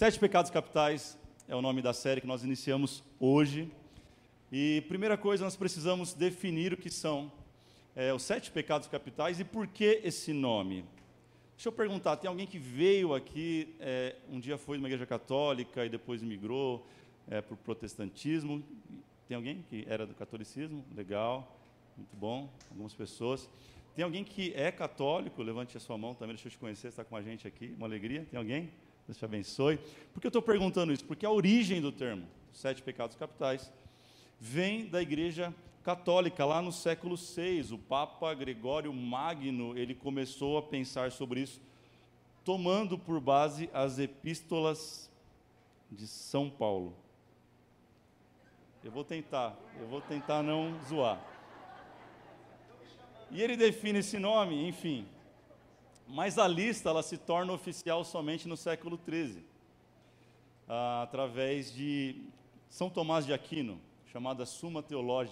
Sete Pecados Capitais é o nome da série que nós iniciamos hoje. E primeira coisa, nós precisamos definir o que são é, os sete pecados capitais e por que esse nome. Deixa eu perguntar, tem alguém que veio aqui, é, um dia foi de uma igreja católica e depois migrou é, para o protestantismo? Tem alguém que era do catolicismo? Legal, muito bom, algumas pessoas. Tem alguém que é católico? Levante a sua mão também, deixa eu te conhecer, está com a gente aqui, uma alegria. Tem alguém? Deus te abençoe. Por que eu estou perguntando isso? Porque a origem do termo, sete pecados capitais, vem da igreja católica, lá no século VI. O Papa Gregório Magno, ele começou a pensar sobre isso, tomando por base as epístolas de São Paulo. Eu vou tentar, eu vou tentar não zoar. E ele define esse nome, enfim. Mas a lista ela se torna oficial somente no século XIII, através de São Tomás de Aquino, chamada Suma Teológica.